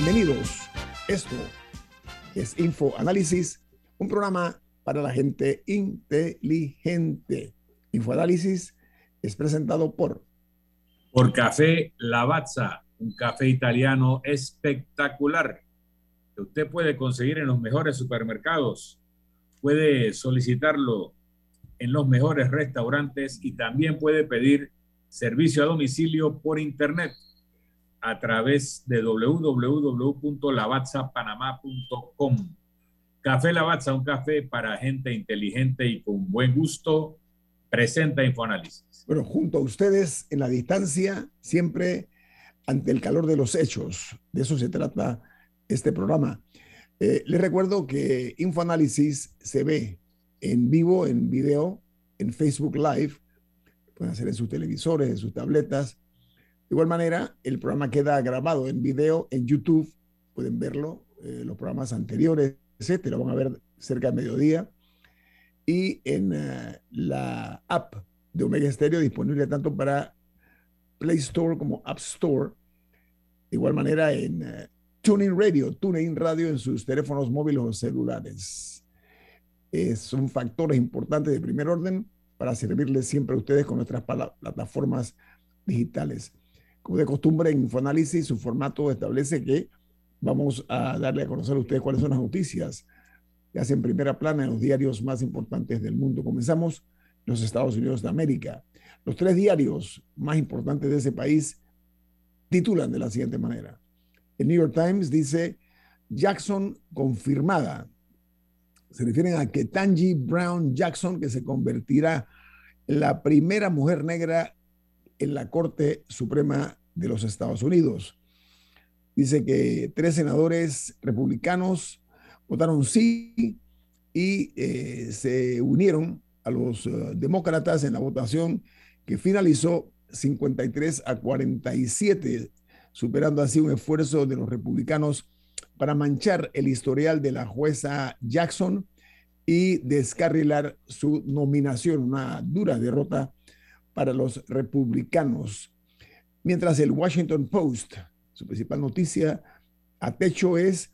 Bienvenidos. Esto es Info Análisis, un programa para la gente inteligente. Info Análisis es presentado por por Café Lavazza, un café italiano espectacular que usted puede conseguir en los mejores supermercados. Puede solicitarlo en los mejores restaurantes y también puede pedir servicio a domicilio por internet a través de www.lavazzapanamá.com. Café Lavazza, un café para gente inteligente y con buen gusto, presenta Infoanálisis. Bueno, junto a ustedes en la distancia, siempre ante el calor de los hechos. De eso se trata este programa. Eh, les recuerdo que Infoanálisis se ve en vivo, en video, en Facebook Live. Pueden hacer en sus televisores, en sus tabletas de igual manera, el programa queda grabado en video en YouTube. Pueden verlo, eh, los programas anteriores, etcétera. Van a ver cerca de mediodía. Y en uh, la app de Omega Stereo, disponible tanto para Play Store como App Store. De igual manera, en uh, Tuning Radio, Tuning Radio en sus teléfonos móviles o celulares. Es son factores importantes de primer orden para servirles siempre a ustedes con nuestras plataformas digitales. De costumbre en Infoanálisis, su formato establece que vamos a darle a conocer a ustedes cuáles son las noticias que hacen primera plana en los diarios más importantes del mundo. Comenzamos en los Estados Unidos de América. Los tres diarios más importantes de ese país titulan de la siguiente manera. El New York Times dice, Jackson confirmada. Se refieren a que Brown Jackson, que se convertirá en la primera mujer negra en la Corte Suprema de los Estados Unidos. Dice que tres senadores republicanos votaron sí y eh, se unieron a los uh, demócratas en la votación que finalizó 53 a 47, superando así un esfuerzo de los republicanos para manchar el historial de la jueza Jackson y descarrilar su nominación, una dura derrota para los republicanos. Mientras el Washington Post, su principal noticia a techo es,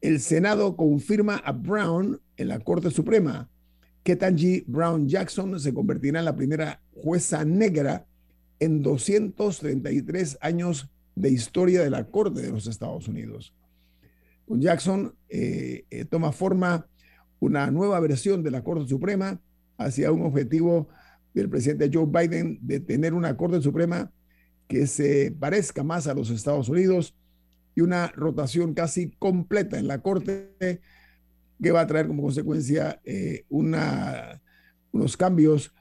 el Senado confirma a Brown en la Corte Suprema. Ketanji Brown Jackson se convertirá en la primera jueza negra en 233 años de historia de la Corte de los Estados Unidos. Con Jackson eh, eh, toma forma una nueva versión de la Corte Suprema hacia un objetivo del presidente Joe Biden de tener una Corte Suprema que se parezca más a los Estados Unidos y una rotación casi completa en la Corte que va a traer como consecuencia eh, una, unos cambios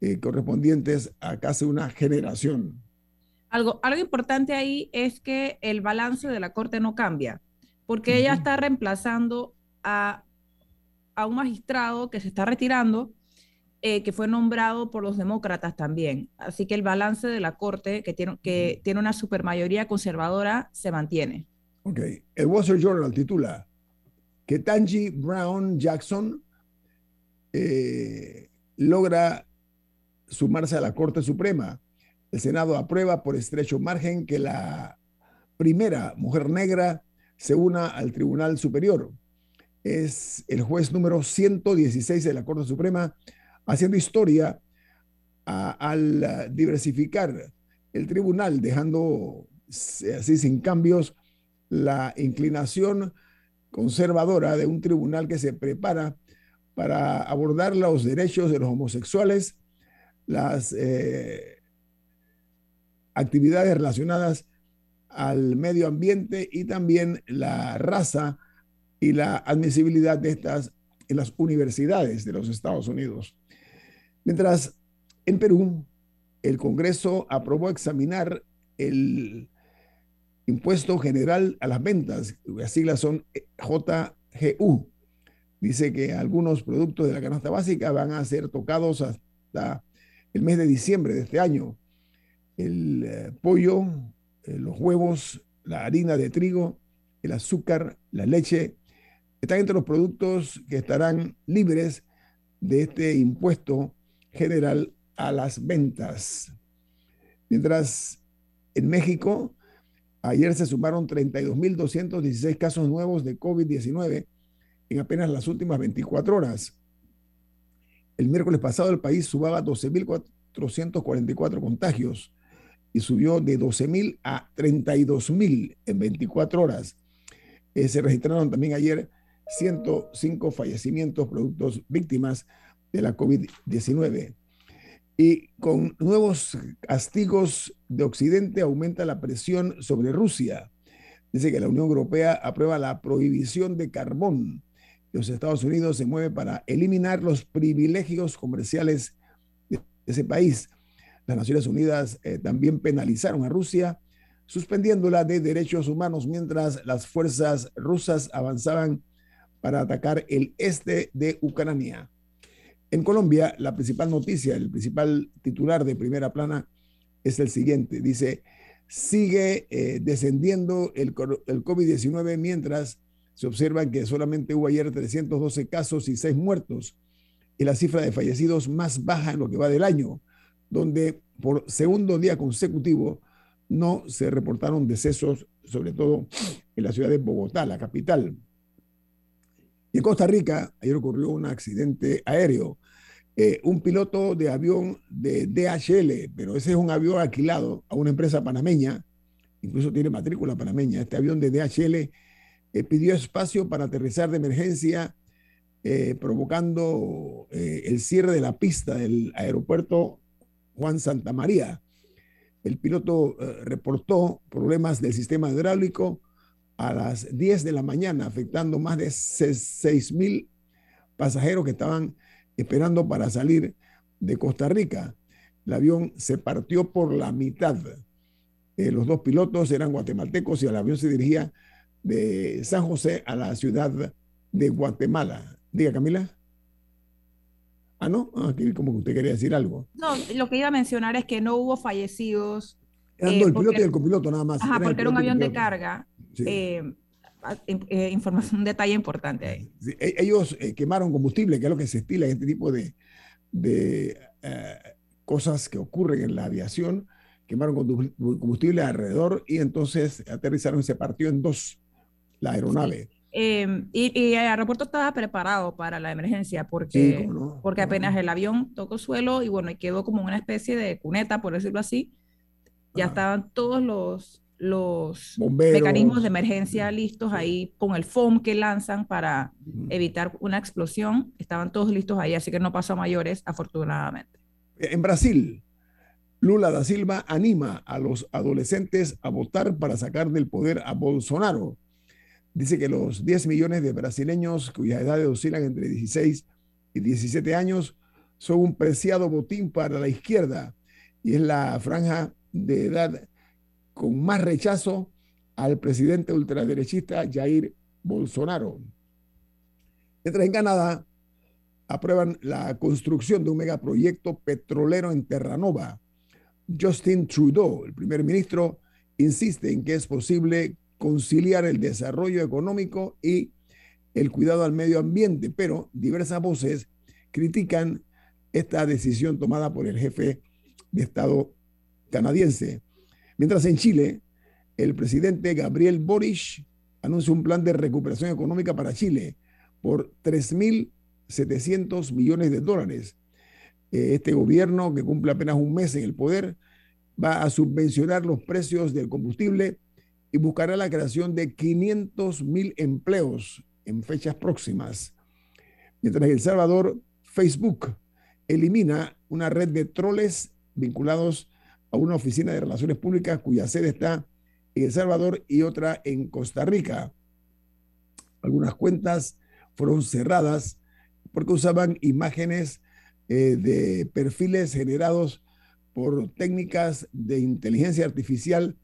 eh, correspondientes a casi una generación. Algo, algo importante ahí es que el balance de la Corte no cambia, porque ella está reemplazando a, a un magistrado que se está retirando eh, que fue nombrado por los demócratas también. Así que el balance de la Corte, que tiene, que tiene una supermayoría conservadora, se mantiene. Ok. El Wall Street Journal titula que Tangi Brown Jackson eh, logra sumarse a la Corte Suprema. El Senado aprueba por estrecho margen que la primera mujer negra se una al Tribunal Superior. Es el juez número 116 de la Corte Suprema haciendo historia al diversificar el tribunal, dejando así sin cambios la inclinación conservadora de un tribunal que se prepara para abordar los derechos de los homosexuales, las eh, actividades relacionadas al medio ambiente y también la raza y la admisibilidad de estas en las universidades de los Estados Unidos. Mientras en Perú, el Congreso aprobó examinar el impuesto general a las ventas, las siglas son JGU. Dice que algunos productos de la canasta básica van a ser tocados hasta el mes de diciembre de este año. El eh, pollo, eh, los huevos, la harina de trigo, el azúcar, la leche, están entre los productos que estarán libres de este impuesto general a las ventas. Mientras en México, ayer se sumaron 32.216 casos nuevos de COVID-19 en apenas las últimas 24 horas. El miércoles pasado el país subaba 12.444 contagios y subió de 12.000 a 32.000 en 24 horas. Eh, se registraron también ayer 105 fallecimientos productos víctimas de la COVID-19. Y con nuevos castigos de Occidente aumenta la presión sobre Rusia. Dice que la Unión Europea aprueba la prohibición de carbón. Los Estados Unidos se mueve para eliminar los privilegios comerciales de ese país. Las Naciones Unidas eh, también penalizaron a Rusia, suspendiéndola de derechos humanos mientras las fuerzas rusas avanzaban para atacar el este de Ucrania. En Colombia, la principal noticia, el principal titular de primera plana es el siguiente. Dice, sigue eh, descendiendo el, el COVID-19 mientras se observa que solamente hubo ayer 312 casos y 6 muertos y la cifra de fallecidos más baja en lo que va del año, donde por segundo día consecutivo no se reportaron decesos, sobre todo en la ciudad de Bogotá, la capital. Y en Costa Rica, ayer ocurrió un accidente aéreo. Eh, un piloto de avión de DHL, pero ese es un avión alquilado a una empresa panameña, incluso tiene matrícula panameña. Este avión de DHL eh, pidió espacio para aterrizar de emergencia, eh, provocando el cierre de la pista del aeropuerto Juan Santa María. El piloto reportó problemas del sistema hidráulico, a las 10 de la mañana, afectando más de 6 mil pasajeros que estaban esperando para salir de Costa Rica. El avión se partió por la mitad. Eh, los dos pilotos eran guatemaltecos y el avión se dirigía de San José a la ciudad de Guatemala. Diga, Camila. Ah, no, ah, aquí como que usted quería decir algo. No, lo que iba a mencionar es que no hubo fallecidos. Eran eh, el piloto y el copiloto nada más. Ajá, porque era un avión de carga eh, eh, información, un detalle importante ahí. E, ellos eh, quemaron combustible, que es lo que se estila en este tipo de, de cosas que ocurren en la aviación. Quemaron combustible alrededor y entonces aterrizaron y se partió en dos la aeronave. y, y, el aeropuerto estaba preparado para la emergencia porque, porque apenas el avión tocó suelo y bueno, y quedó como una especie de cuneta, por decirlo así. Ya estaban todos los, los mecanismos de emergencia listos ahí con el foam que lanzan para evitar una explosión. Estaban todos listos ahí, así que no pasó a mayores, afortunadamente. En Brasil, Lula da Silva anima a los adolescentes a votar para sacar del poder a Bolsonaro. Dice que los 10 millones de brasileños cuyas edades oscilan entre 16 y 17 años son un preciado botín para la izquierda y es la franja de edad con más rechazo al presidente ultraderechista Jair Bolsonaro. Mientras en Canadá aprueban la construcción de un megaproyecto petrolero en Terranova. Justin Trudeau, el primer ministro, insiste en que es posible conciliar el desarrollo económico y el cuidado al medio ambiente, pero diversas voces critican esta decisión tomada por el jefe de Estado canadiense. Mientras en Chile, el presidente Gabriel Boric anuncia un plan de recuperación económica para Chile por 3.700 millones de dólares. eh, este gobierno que cumple apenas un mes en el poder va a subvencionar los precios del combustible y buscará la creación de 500 mil empleos en fechas próximas. Mientras en El Salvador, Facebook elimina una red de troles vinculados a una oficina de relaciones públicas cuya sede está en El Salvador y otra en Costa Rica. Algunas cuentas fueron cerradas porque usaban imágenes eh, de perfiles generados por técnicas de inteligencia artificial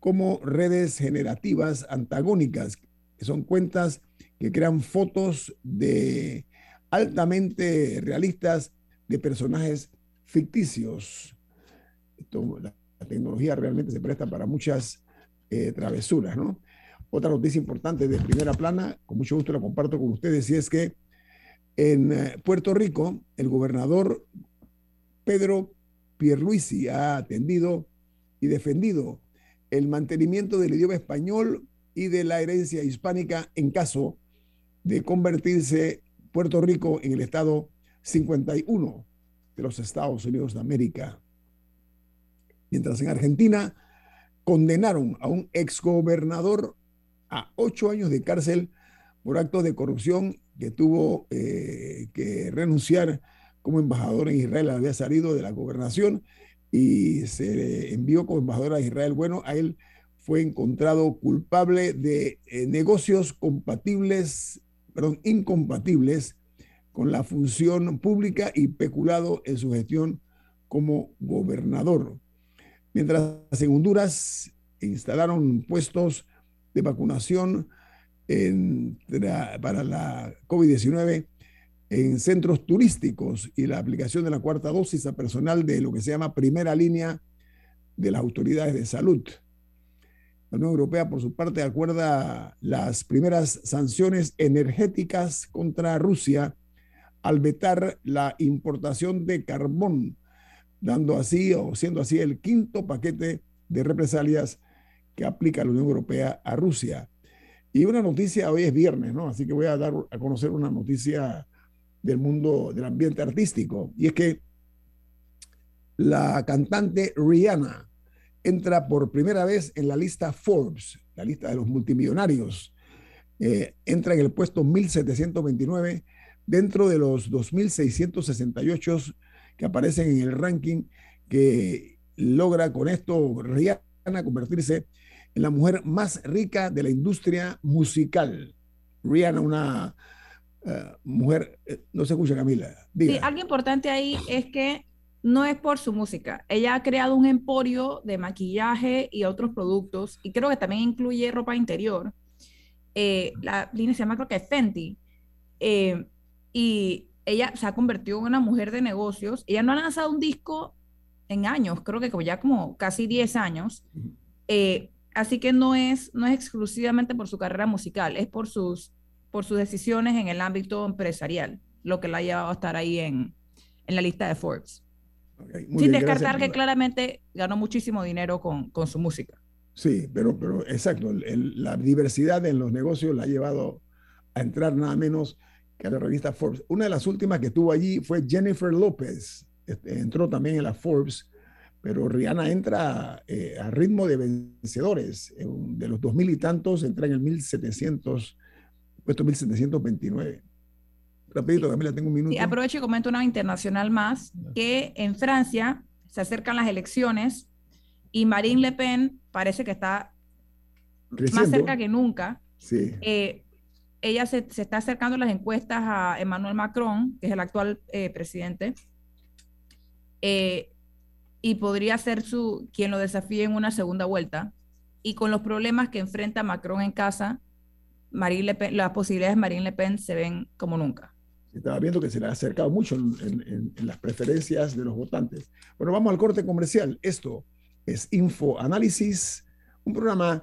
como redes generativas antagónicas, que son cuentas que crean fotos de altamente realistas de personajes ficticios. La, tecnología realmente se presta para muchas eh, travesuras, ¿no? Otra noticia importante de primera plana, con mucho gusto la comparto con ustedes, y es que en eh, Puerto Rico, el gobernador Pedro Pierluisi ha atendido y defendido el mantenimiento del idioma español y de la herencia hispánica en caso de convertirse Puerto Rico en el estado 51 de los Estados Unidos de América. Mientras en Argentina condenaron a un exgobernador a ocho años de cárcel por actos de corrupción que tuvo eh, que renunciar como embajador en Israel, había salido de la gobernación y se envió como embajador a Israel. Bueno, a él fue encontrado culpable de eh, negocios compatibles, perdón, incompatibles con la función pública y peculado en su gestión como gobernador. Mientras en Honduras instalaron puestos de vacunación para la COVID-19 en centros turísticos y la aplicación de la cuarta dosis a personal de lo que se llama primera línea de las autoridades de salud. La Unión Europea, por su parte, acuerda las primeras sanciones energéticas contra Rusia al vetar la importación de carbón, dando así o siendo así el quinto paquete de represalias que aplica la Unión Europea a Rusia. Y una noticia, hoy es viernes, ¿no? Así que voy a dar a conocer una noticia del mundo del ambiente artístico. Y es que la cantante Rihanna entra por primera vez en la lista Forbes, la lista de los multimillonarios. Eh, entra en el puesto 1729 dentro de los 2668 que aparecen en el ranking que logra con esto Rihanna convertirse en la mujer más rica de la industria musical. Rihanna, una eh, mujer, eh, no se escucha Camila. Sí, algo importante ahí es que no es por su música. Ella ha creado un emporio de maquillaje y otros productos, y creo que también incluye ropa interior. Eh, la línea se llama creo que Fenty. y ella se ha convertido en una mujer de negocios. Ella no ha lanzado un disco en años, creo que como ya como casi 10 años. Eh, Así que no es, no es exclusivamente por su carrera musical, es por sus, por sus decisiones en el ámbito empresarial, lo que la ha llevado a estar ahí en, en la lista de Forbes. Sin descartar que claramente ganó muchísimo dinero con, con su música. Sí, pero, pero exacto, la diversidad en los negocios la ha llevado a entrar nada menos que a la revista Forbes. Una de las últimas que estuvo allí fue Jennifer López, este, entró también en la Forbes pero Rihanna entra eh, a ritmo de vencedores. De los dos mil y tantos, entra en el 1700, puesto 1729. Rapidito, Camila, tengo un minuto. Sí, aprovecho y comento una internacional más, que en Francia se acercan las elecciones y Marine Le Pen parece que está más cerca que nunca. Sí. Eh, ella se, se, está acercando las encuestas a Emmanuel Macron, que es el actual eh, presidente. Eh, y podría ser su quien lo desafíe en una segunda vuelta. Y con los problemas que enfrenta Macron en casa, Marine Le Pen, las posibilidades de Marine Le Pen se ven como nunca. Estaba viendo que se le ha acercado mucho en, las preferencias de los votantes. Bueno, vamos al corte comercial. Esto es Info Análisis, un programa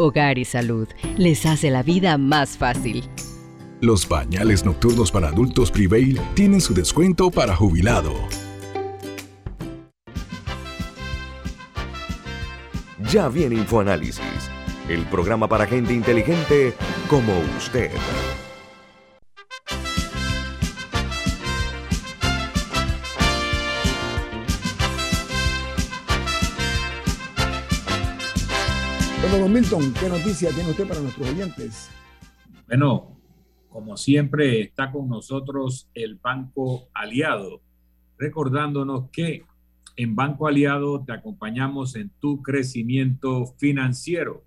Hogar y Salud les hace la vida más fácil. Los pañales nocturnos para adultos Prevail tienen su descuento para jubilado. Ya viene InfoAnálisis, el programa para gente inteligente como usted. Don Milton, ¿qué noticia tiene usted para nuestros oyentes? Bueno, como siempre está con nosotros el Banco Aliado, recordándonos que en Banco Aliado te acompañamos en tu crecimiento financiero.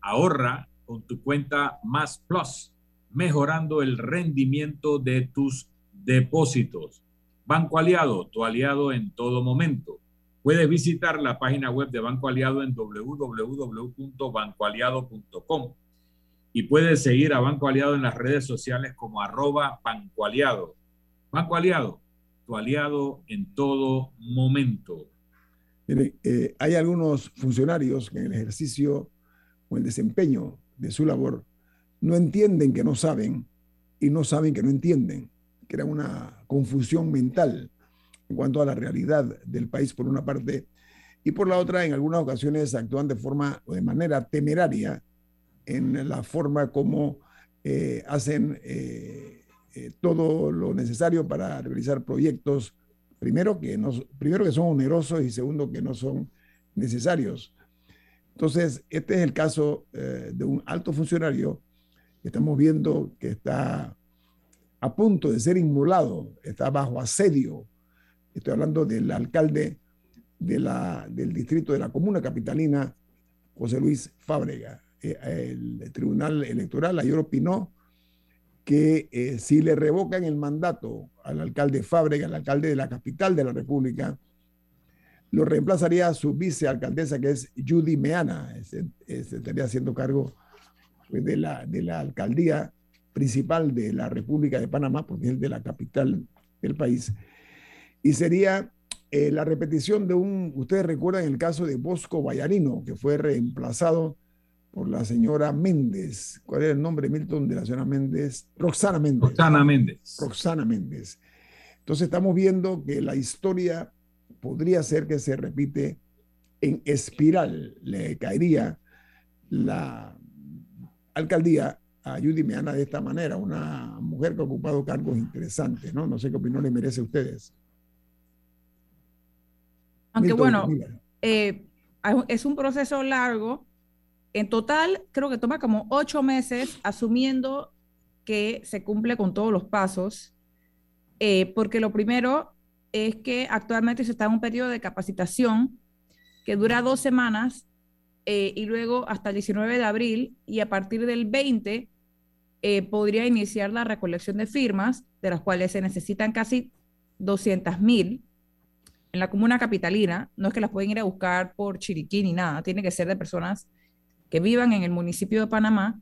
Ahorra con tu cuenta Más Plus, mejorando el rendimiento de tus depósitos. Banco Aliado, tu aliado en todo momento. Puedes visitar la página web de Banco Aliado en www.bancoaliado.com y puedes seguir a Banco Aliado en las redes sociales como arroba Banco Aliado. Banco Aliado, tu aliado en todo momento. Eh, hay algunos funcionarios que en el ejercicio o el desempeño de su labor no entienden que no saben y no saben que no entienden. Crea una confusión mental en cuanto a la realidad del país por una parte y por la otra en algunas ocasiones actúan de forma o de manera temeraria en la forma como eh, hacen eh, eh, todo lo necesario para realizar proyectos, primero que, no, primero que son onerosos y segundo que no son necesarios. Entonces, este es el caso de un alto funcionario que estamos viendo que está a punto de ser inmolado, está bajo asedio. Estoy hablando del alcalde de la, del distrito de la comuna capitalina, José Luis Fábrega. Eh, el Tribunal Electoral ayer opinó que eh, si le revocan el mandato al alcalde Fábrega, al alcalde de la capital de la República, lo reemplazaría su vicealcaldesa, que es Judy Meana, se, estaría haciendo cargo pues, de, la, de la alcaldía principal de la República de Panamá, porque es de la capital del país. Y sería eh, la repetición de un, ustedes recuerdan el caso de Bosco Vallarino, que fue reemplazado por la señora Méndez. ¿Cuál era el nombre, Milton, de la señora Méndez? Roxana Méndez. Roxana Méndez. Roxana Méndez. Entonces estamos viendo que la historia podría ser que se repite en espiral. Le caería la alcaldía a Judy Meana de esta manera, una mujer que ha ocupado cargos interesantes, ¿no? No sé qué opinión le merece a ustedes. Aunque bueno, eh, es un proceso largo. En total, creo que toma como ocho meses asumiendo que se cumple con todos los pasos, eh, porque lo primero es que actualmente se está en un periodo de capacitación que dura dos semanas eh, y luego hasta el 19 de abril y a partir del 20 eh, podría iniciar la recolección de firmas, de las cuales se necesitan casi 200 mil en la comuna capitalina. No es que las pueden ir a buscar por Chiriquí ni nada, tiene que ser de personas que vivan en el municipio de Panamá,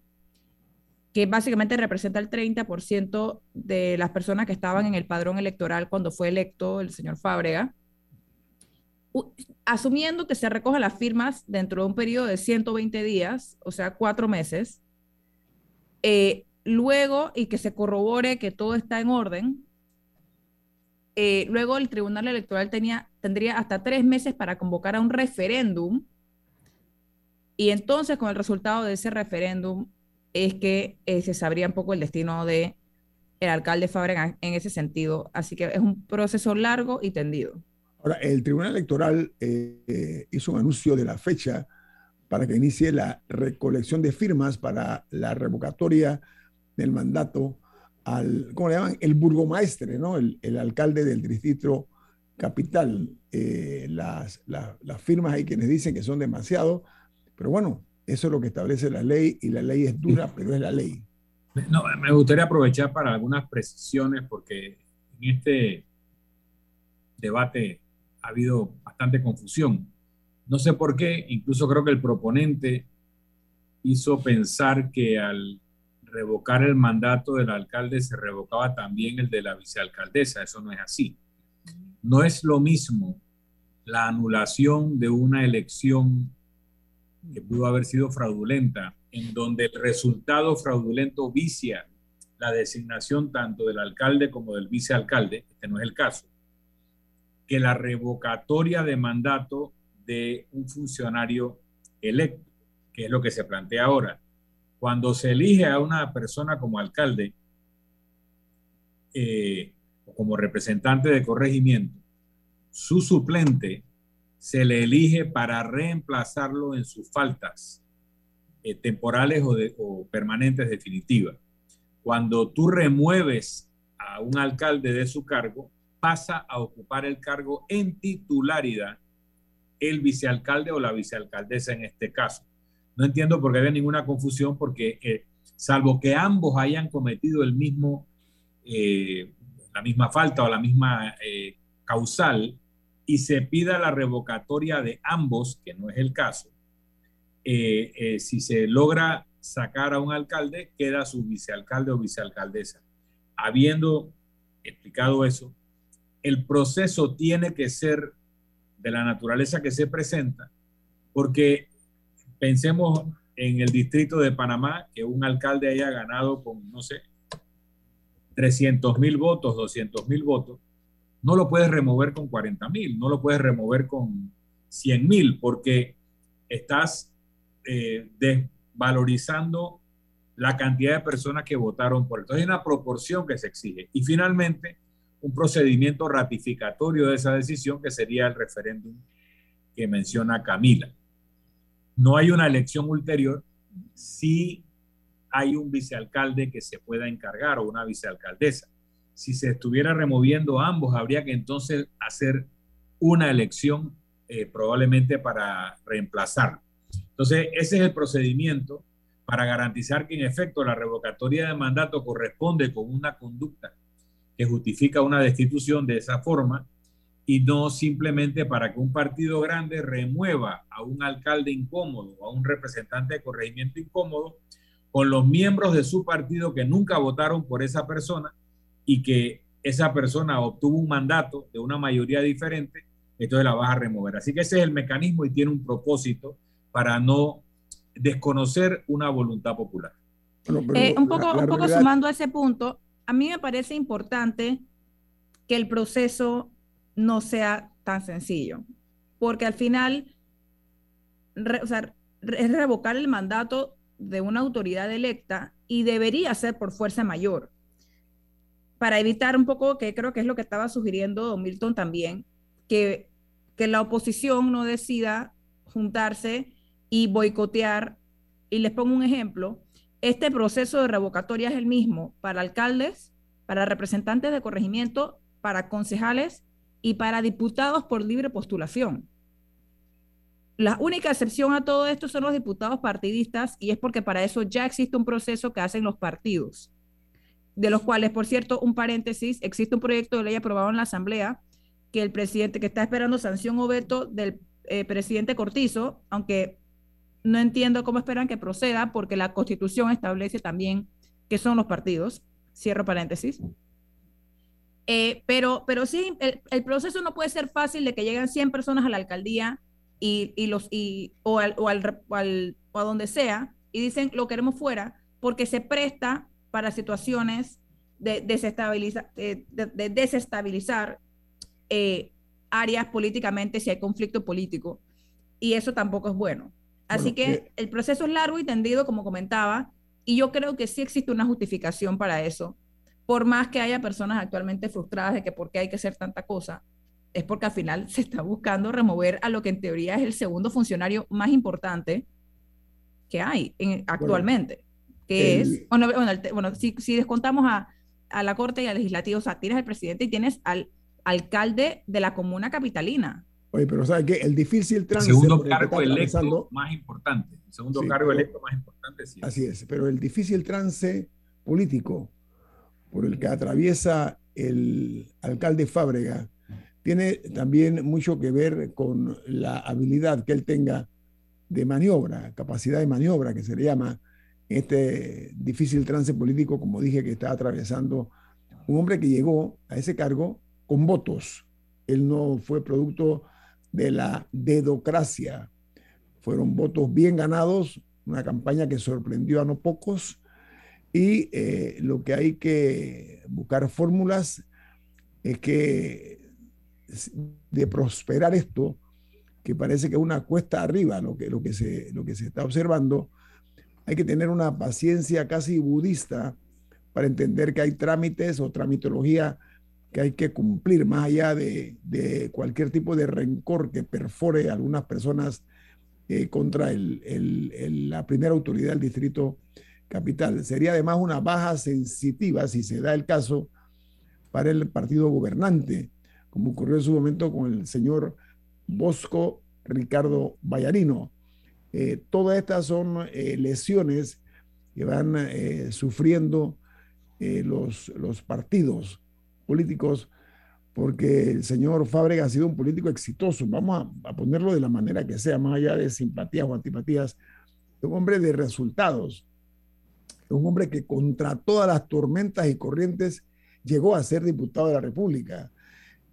que básicamente representa el 30% de las personas que estaban en el padrón electoral cuando fue electo el señor Fábrega, asumiendo que se recojan las firmas dentro de un periodo de 120 días, o sea, cuatro meses, eh, luego y que se corrobore que todo está en orden, eh, luego el Tribunal Electoral tendría hasta tres meses para convocar a un referéndum y entonces con el resultado de ese referéndum es que eh, se sabría un poco el destino de el alcalde Fabregas en ese sentido. Así que es un proceso largo y tendido. Ahora, el Tribunal Electoral eh, hizo un anuncio de la fecha para que inicie la recolección de firmas para la revocatoria del mandato al, ¿cómo le llaman? El burgomaestre, ¿no? El, el alcalde del distrito capital. Eh, las, las firmas hay quienes dicen que son demasiado, pero bueno, eso es lo que establece la ley y la ley es dura, pero es la ley. No, me gustaría aprovechar para algunas precisiones porque en este debate ha habido bastante confusión. No sé por qué, incluso creo que el proponente hizo pensar que al revocar el mandato del alcalde se revocaba también el de la vicealcaldesa. Eso no es así. No es lo mismo la anulación de una elección que pudo haber sido fraudulenta, en donde el resultado fraudulento vicia la designación tanto del alcalde como del vicealcalde, este no es el caso, que la revocatoria de mandato de un funcionario electo, que es lo que se plantea ahora. Cuando se elige a una persona como alcalde eh, o como representante de corregimiento, su suplente se le elige para reemplazarlo en sus faltas eh, temporales o, o permanentes definitivas. Cuando tú remueves a un alcalde de su cargo, pasa a ocupar el cargo en titularidad el vicealcalde o la vicealcaldesa en este caso. No entiendo por qué había ninguna confusión, porque eh, salvo que ambos hayan cometido el mismo, eh, la misma falta o la misma causal, y se pida la revocatoria de ambos, que no es el caso, eh, eh, si se logra sacar a un alcalde, queda su vicealcalde o vicealcaldesa. Habiendo explicado eso, el proceso tiene que ser de la naturaleza que se presenta, porque pensemos en el distrito de Panamá, que un alcalde haya ganado con, no sé, 300 mil votos, 200 mil votos, no lo puedes remover con 40 mil, no lo puedes remover con 100 mil, porque estás eh, desvalorizando la cantidad de personas que votaron por él. Entonces hay una proporción que se exige. Y finalmente, un procedimiento ratificatorio de esa decisión que sería el referéndum que menciona Camila. No hay una elección ulterior si hay un vicealcalde que se pueda encargar o una vicealcaldesa si se estuviera removiendo ambos, habría que entonces hacer una elección eh, probablemente para reemplazarlo. Entonces, ese es el procedimiento para garantizar que en efecto la revocatoria de mandato corresponde con una conducta que justifica una destitución de esa forma y no simplemente para que un partido grande remueva a un alcalde incómodo o a un representante de corregimiento incómodo con los miembros de su partido que nunca votaron por esa persona y que esa persona obtuvo un mandato de una mayoría diferente, entonces la vas a remover. Así que ese es el mecanismo y tiene un propósito para no desconocer una voluntad popular. Eh, un poco, un poco sumando a ese punto, a mí me parece importante que el proceso no sea tan sencillo, porque al final o sea, es revocar el mandato de una autoridad electa y debería ser por fuerza mayor para evitar un poco, que creo que es lo que estaba sugiriendo Milton también, que, que la oposición no decida juntarse y boicotear. Y les pongo un ejemplo, este proceso de revocatoria es el mismo para alcaldes, para representantes de corregimiento, para concejales y para diputados por libre postulación. La única excepción a todo esto son los diputados partidistas y es porque para eso ya existe un proceso que hacen los partidos de los cuales, por cierto, un paréntesis, existe un proyecto de ley aprobado en la Asamblea que el presidente, que está esperando sanción o veto del eh, presidente Cortizo, aunque no entiendo cómo esperan que proceda, porque la Constitución establece también que son los partidos. Cierro paréntesis. Eh, pero, pero sí, el, proceso no puede ser fácil de que lleguen 100 personas a la alcaldía y, y los, y, o, al, o, al, o, al, o a donde sea y dicen lo queremos fuera, porque se presta para situaciones de, de, desestabilizar eh, áreas políticamente si hay conflicto político. Y eso tampoco es bueno. Así que eh, el proceso es largo y tendido, como comentaba, y yo creo que sí existe una justificación para eso. Por más que haya personas actualmente frustradas de que por qué hay que hacer tanta cosa, es porque al final se está buscando remover a lo que en teoría es el segundo funcionario más importante que hay actualmente que es, bueno, bueno, si, descontamos a, a la Corte y al Legislativo, o sea, tienes al presidente y tienes al alcalde de la comuna capitalina. Oye, pero ¿sabes qué? El difícil tránsito. El segundo cargo electo más importante. El segundo cargo electo más importante, sí. Así es, pero el difícil trance político por el que atraviesa el alcalde Fábrega tiene también mucho que ver con la habilidad que él tenga de maniobra, capacidad de maniobra que se le llama este difícil trance político, como dije, que está atravesando un hombre que llegó a ese cargo con votos. Él no fue producto de la dedocracia. Fueron votos bien ganados, una campaña que sorprendió a no pocos y eh, lo que hay que buscar fórmulas es que de prosperar esto, que parece que es una cuesta arriba lo que, lo, que se, lo que se está observando, hay que tener una paciencia casi budista para entender que hay trámites o tramitología que hay que cumplir más allá de, cualquier tipo de rencor que perfore algunas personas eh, contra la primera autoridad del distrito capital. Sería además una baja sensitiva, si se da el caso, para el partido gobernante, como ocurrió en su momento con el señor Bosco Ricardo Vallarino. Eh, todas estas son eh, lesiones que van sufriendo los, los partidos políticos, porque el señor Fábrega ha sido un político exitoso, vamos a, ponerlo de la manera que sea, más allá de simpatías o antipatías, un hombre de resultados, un hombre que contra todas las tormentas y corrientes llegó a ser diputado de la República,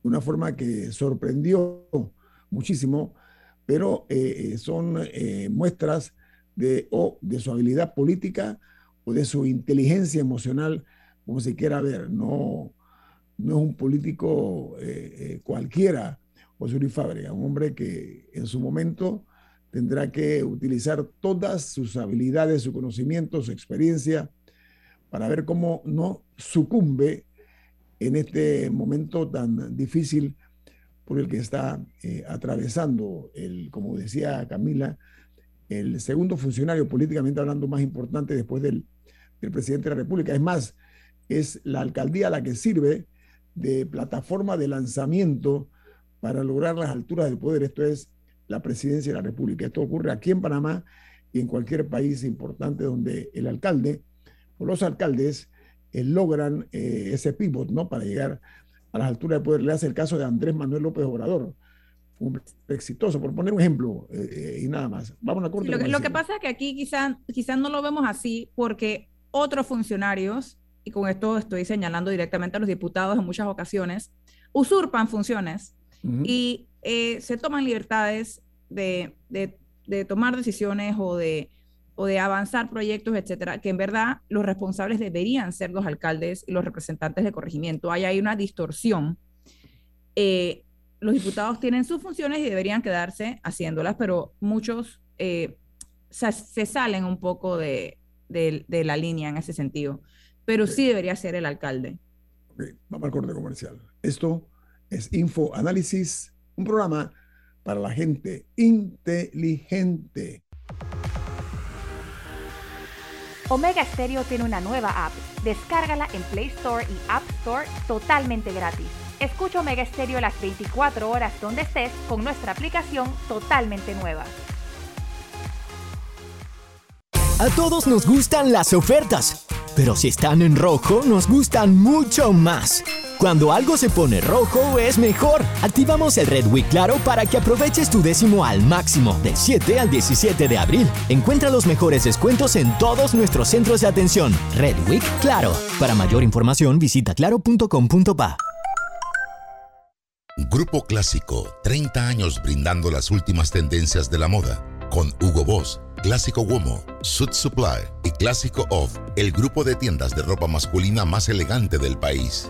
de una forma que sorprendió muchísimo, pero eh, son eh, muestras de, o de su habilidad política o de su inteligencia emocional, como se quiera ver, no, no es un político eh, eh, cualquiera, José Luis Fábrega, un hombre que en su momento tendrá que utilizar todas sus habilidades, su conocimiento, su experiencia, para ver cómo no sucumbe en este momento tan difícil por el que está eh, atravesando, el, como decía Camila, el segundo funcionario políticamente hablando más importante después del, del presidente de la República. Es más, es la alcaldía la que sirve de plataforma de lanzamiento para lograr las alturas del poder. Esto es la presidencia de la República. Esto ocurre aquí en Panamá y en cualquier país importante donde el alcalde o los alcaldes eh, logran eh, ese pivot ¿no? para llegar a las alturas del poder. Le hace el caso de Andrés Manuel López Obrador, un exitoso, por poner un ejemplo eh, y nada más. Vamos a corte. lo, que, lo que pasa es que aquí quizás quizá no lo vemos así porque otros funcionarios y con esto estoy señalando directamente a los diputados en muchas ocasiones, usurpan funciones y eh, se toman libertades de, de, tomar decisiones o de, o de avanzar proyectos, etcétera, que en verdad los responsables deberían ser los alcaldes y los representantes de corregimiento. Hay ahí una distorsión. Eh, los diputados tienen sus funciones y deberían quedarse haciéndolas, pero muchos eh, se, salen un poco de, de, la línea en ese sentido pero sí debería ser el alcalde. vamos al corte comercial. Esto es Info Análisis, un programa para la gente inteligente. Omega Stereo tiene una nueva app. Descárgala en Play Store y App Store totalmente gratis. Escucha Omega Stereo las 24 horas donde estés con nuestra aplicación totalmente nueva. A todos nos gustan las ofertas pero si están en rojo, nos gustan mucho más. Cuando algo se pone rojo es mejor. Activamos el Red Week Claro para que aproveches tu décimo al máximo del 7 al 17 de abril. Encuentra los mejores descuentos en todos nuestros centros de atención. Red Week Claro. Para mayor información visita claro.com.pa. Grupo Clásico, 30 años brindando las últimas tendencias de la moda. Con Hugo Boss Clásico Womo, Suit Supply y Clásico Off, el grupo de tiendas de ropa masculina más elegante del país.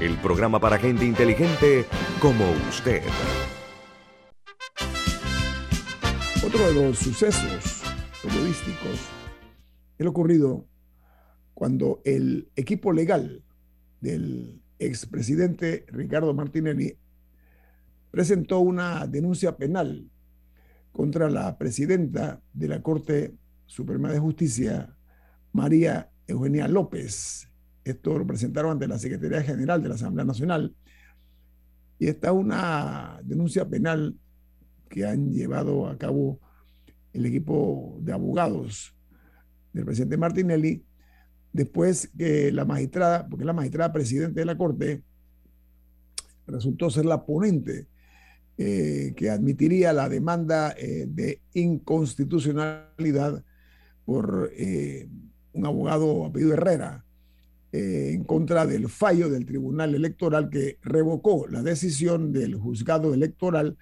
el programa para gente inteligente como usted. Otro de los sucesos periodísticos es lo ocurrido cuando el equipo legal del expresidente Ricardo Martinelli presentó una denuncia penal contra la presidenta de la Corte Suprema de Justicia, María Eugenia López. Esto lo presentaron ante la Secretaría General de la Asamblea Nacional. Y está una denuncia penal que han llevado a cabo el equipo de abogados del presidente Martinelli, después que la magistrada, porque la magistrada presidente de la Corte resultó ser la ponente eh, que admitiría la demanda eh, de inconstitucionalidad por eh, un abogado apellido Herrera en contra del fallo del Tribunal Electoral que revocó la decisión del juzgado electoral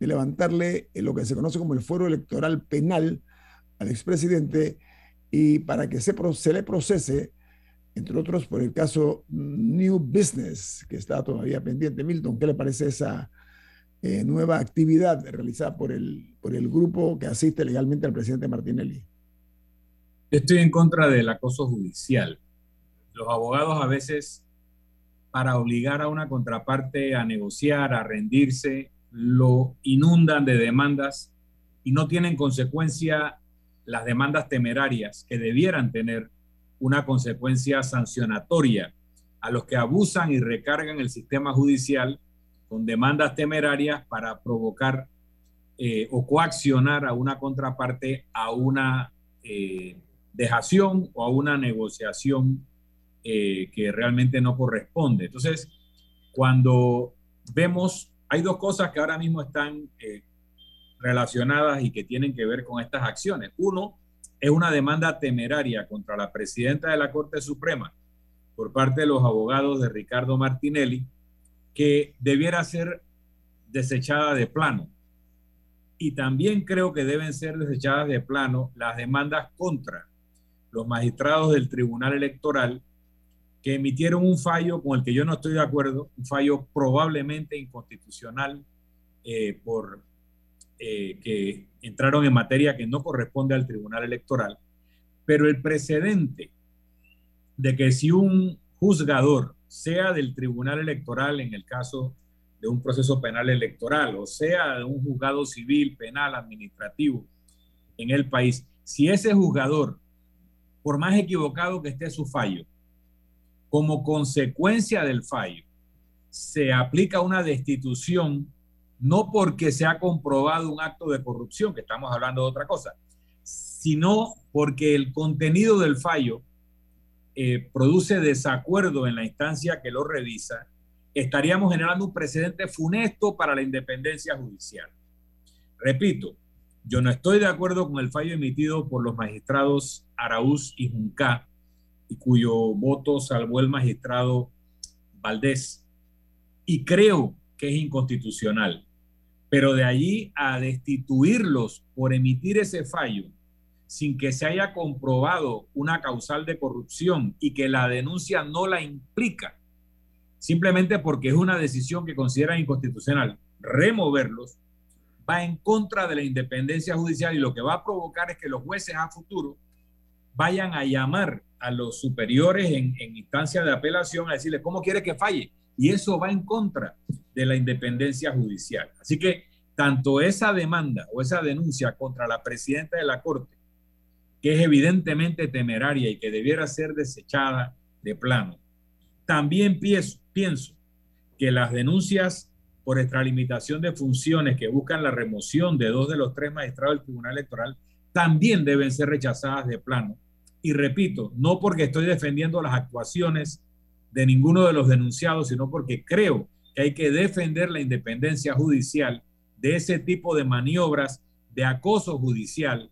de levantarle lo que se conoce como el fuero electoral penal al expresidente y para que se, se le procese, entre otros, por el caso New Business, que está todavía pendiente. Milton, ¿qué le parece esa eh, nueva actividad realizada por el, por el grupo que asiste legalmente al presidente Martinelli? Estoy en contra del acoso judicial. Los abogados a veces, para obligar a una contraparte a negociar, a rendirse, lo inundan de demandas y no tienen consecuencia las demandas temerarias que debieran tener una consecuencia sancionatoria a los que abusan y recargan el sistema judicial con demandas temerarias para provocar eh, o coaccionar a una contraparte a una eh, dejación o a una negociación eh, que realmente no corresponde. Entonces, cuando vemos, hay dos cosas que ahora mismo están relacionadas y que tienen que ver con estas acciones. Uno es una demanda temeraria contra la presidenta de la Corte Suprema por parte de los abogados de Ricardo Martinelli, que debiera ser desechada de plano. Y también creo que deben ser desechadas de plano las demandas contra los magistrados del Tribunal Electoral que emitieron un fallo con el que yo no estoy de acuerdo, un fallo probablemente inconstitucional eh, por eh, que entraron en materia que no corresponde al Tribunal Electoral, pero el precedente de que si un juzgador sea del Tribunal Electoral en el caso de un proceso penal electoral, o sea de un juzgado civil, penal, administrativo en el país, si ese juzgador, por más equivocado que esté su fallo, como consecuencia del fallo, se aplica una destitución, no porque se ha comprobado un acto de corrupción, que estamos hablando de otra cosa, sino porque el contenido del fallo eh, produce desacuerdo en la instancia que lo revisa, estaríamos generando un precedente funesto para la independencia judicial. Repito, yo no estoy de acuerdo con el fallo emitido por los magistrados Araúz y Junca, y cuyo voto salvó el magistrado Valdés, y creo que es inconstitucional. Pero de allí a destituirlos por emitir ese fallo sin que se haya comprobado una causal de corrupción y que la denuncia no la implica, simplemente porque es una decisión que consideran inconstitucional, removerlos va en contra de la independencia judicial y lo que va a provocar es que los jueces a futuro vayan a llamar a los superiores en, en instancia de apelación a decirle cómo quiere que falle. Y eso va en contra de la independencia judicial. Así que tanto esa demanda o esa denuncia contra la presidenta de la Corte que es evidentemente temeraria y que debiera ser desechada de plano. También pienso, pienso que las denuncias por extralimitación de funciones que buscan la remoción de dos de los tres magistrados del Tribunal Electoral también deben ser rechazadas de plano. Y repito, no porque estoy defendiendo las actuaciones de ninguno de los denunciados, sino porque creo que hay que defender la independencia judicial de ese tipo de maniobras de acoso judicial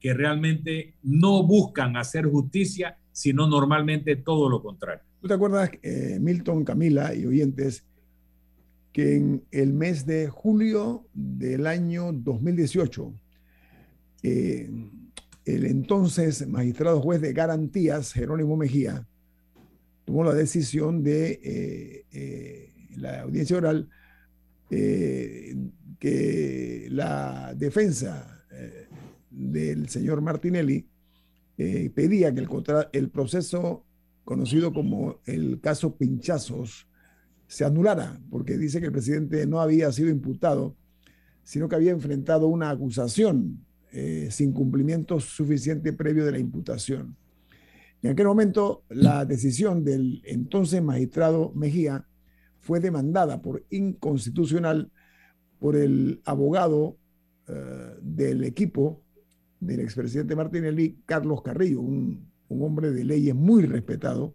que realmente no buscan hacer justicia, sino normalmente todo lo contrario. ¿Tú te acuerdas, eh, Milton, Camila y oyentes, que en el mes de julio del año 2018, eh, el entonces magistrado juez de garantías, Jerónimo Mejía, tomó la decisión de eh, eh, la audiencia oral que la defensa del señor Martinelli pedía que el proceso conocido como el caso Pinchazos se anulara, porque dice que el presidente no había sido imputado, sino que había enfrentado una acusación eh, sin cumplimiento suficiente previo de la imputación. En aquel momento, la decisión del entonces magistrado Mejía fue demandada por inconstitucional por el abogado eh, del equipo del expresidente Martinelli, Carlos Carrillo, un, hombre de leyes muy respetado,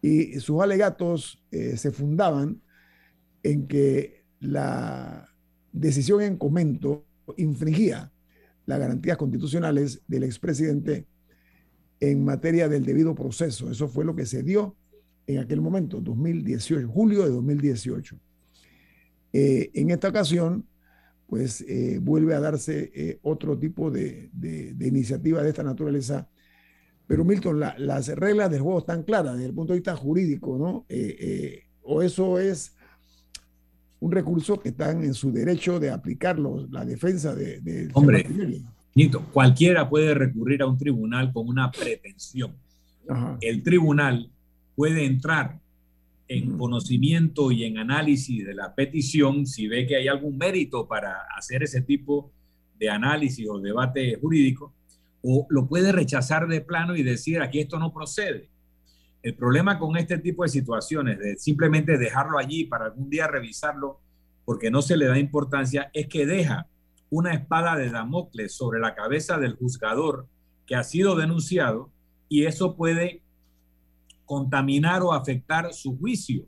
y sus alegatos eh, se fundaban en que la decisión en comento infringía las garantías constitucionales del expresidente en materia del debido proceso. Eso fue lo que se dio en aquel momento, 2018, julio de 2018. Eh, en esta ocasión, pues eh, vuelve a darse eh, otro tipo de, iniciativa de esta naturaleza. Pero Milton, las reglas del juego están claras desde el punto de vista jurídico, ¿no? o eso es un recurso que están en su derecho de aplicarlo, la defensa de... de Hombre, cualquiera puede recurrir a un tribunal con una pretensión. El tribunal puede entrar en conocimiento y en análisis de la petición si ve que hay algún mérito para hacer ese tipo de análisis o debate jurídico, o lo puede rechazar de plano y decir aquí esto no procede. El problema con este tipo de situaciones, de simplemente dejarlo allí para algún día revisarlo, porque no se le da importancia, es que deja una espada de Damocles sobre la cabeza del juzgador que ha sido denunciado y eso puede contaminar o afectar su juicio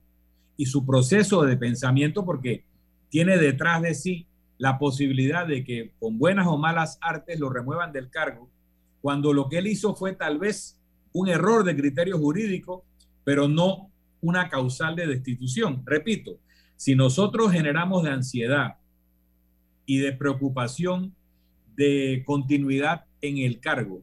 y su proceso de pensamiento porque tiene detrás de sí la posibilidad de que con buenas o malas artes lo remuevan del cargo, cuando lo que él hizo fue tal vez un error de criterio jurídico, pero no una causal de destitución. Repito, si nosotros generamos de ansiedad y de preocupación de continuidad en el cargo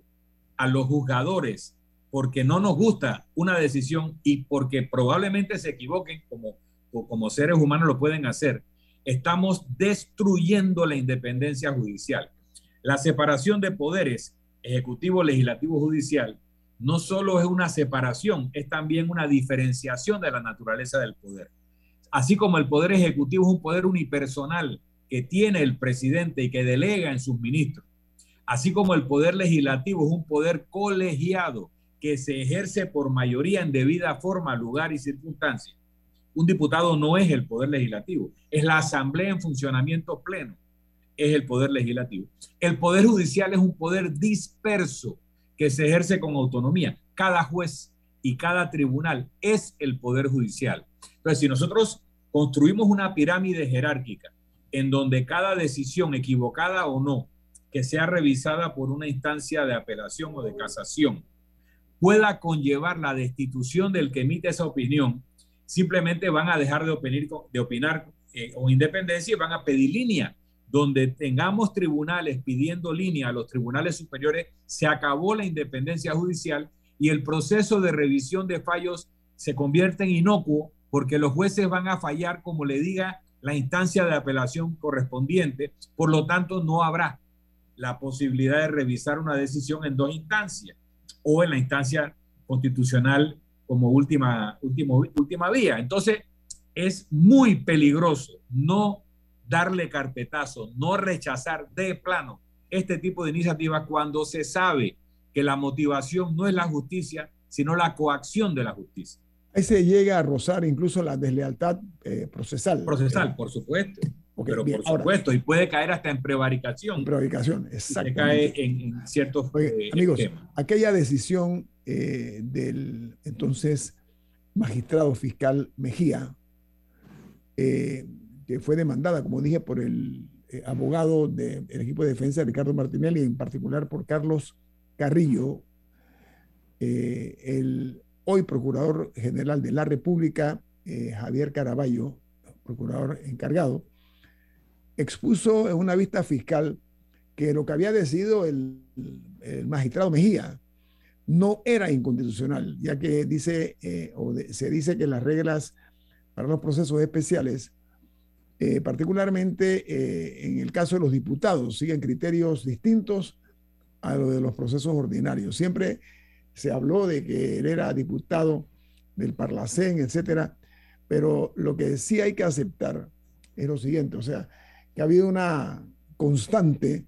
a los juzgadores porque no nos gusta una decisión y porque probablemente se equivoquen como, como seres humanos lo pueden hacer, estamos destruyendo la independencia judicial. La separación de poderes, ejecutivo, legislativo, judicial, no solo es una separación, es también una diferenciación de la naturaleza del poder. Así como el poder ejecutivo es un poder unipersonal que tiene el presidente y que delega en sus ministros, así como el poder legislativo es un poder colegiado que se ejerce por mayoría en debida forma, lugar y circunstancia. Un diputado no es el poder legislativo, es la asamblea en funcionamiento pleno, es el poder legislativo. El poder judicial es un poder disperso que se ejerce con autonomía. Cada juez y cada tribunal es el poder judicial. Entonces, si nosotros construimos una pirámide jerárquica en donde cada decisión, equivocada o no, que sea revisada por una instancia de apelación o de casación, pueda conllevar la destitución del que emite esa opinión, simplemente van a dejar de opinar, de opinar eh, o independencia y van a pedir línea donde tengamos tribunales pidiendo línea a los tribunales superiores, se acabó la independencia judicial y el proceso de revisión de fallos se convierte en inocuo porque los jueces van a fallar como le diga la instancia de apelación correspondiente, por lo tanto no habrá la posibilidad de revisar una decisión en dos instancias o en la instancia constitucional como última, último, última vía. Entonces, es muy peligroso no darle carpetazo, no rechazar de plano este tipo de iniciativas cuando se sabe que la motivación no es la justicia, sino la coacción de la justicia. Ahí se llega a rozar incluso la deslealtad eh, procesal. Procesal, por supuesto. pero por supuesto, y puede caer hasta en prevaricación. prevaricación, exacto. cae en, ciertos eh, Amigos, aquella decisión eh, del entonces magistrado fiscal Mejía, que fue demandada, como dije, por el eh, abogado del equipo de defensa, Ricardo Martinelli, en particular por Carlos Carrillo, eh, el hoy Procurador General de la República, eh, Javier Caraballo, procurador encargado, expuso en una vista fiscal que lo que había decidido el, magistrado Mejía no era inconstitucional, ya que dice, o se dice que las reglas para los procesos especiales, eh, particularmente eh, en el caso de los diputados, siguen criterios distintos a los de los procesos ordinarios. Siempre se habló de que él era diputado del Parlacén, etcétera, pero lo que sí hay que aceptar es lo siguiente, o sea, que ha habido una constante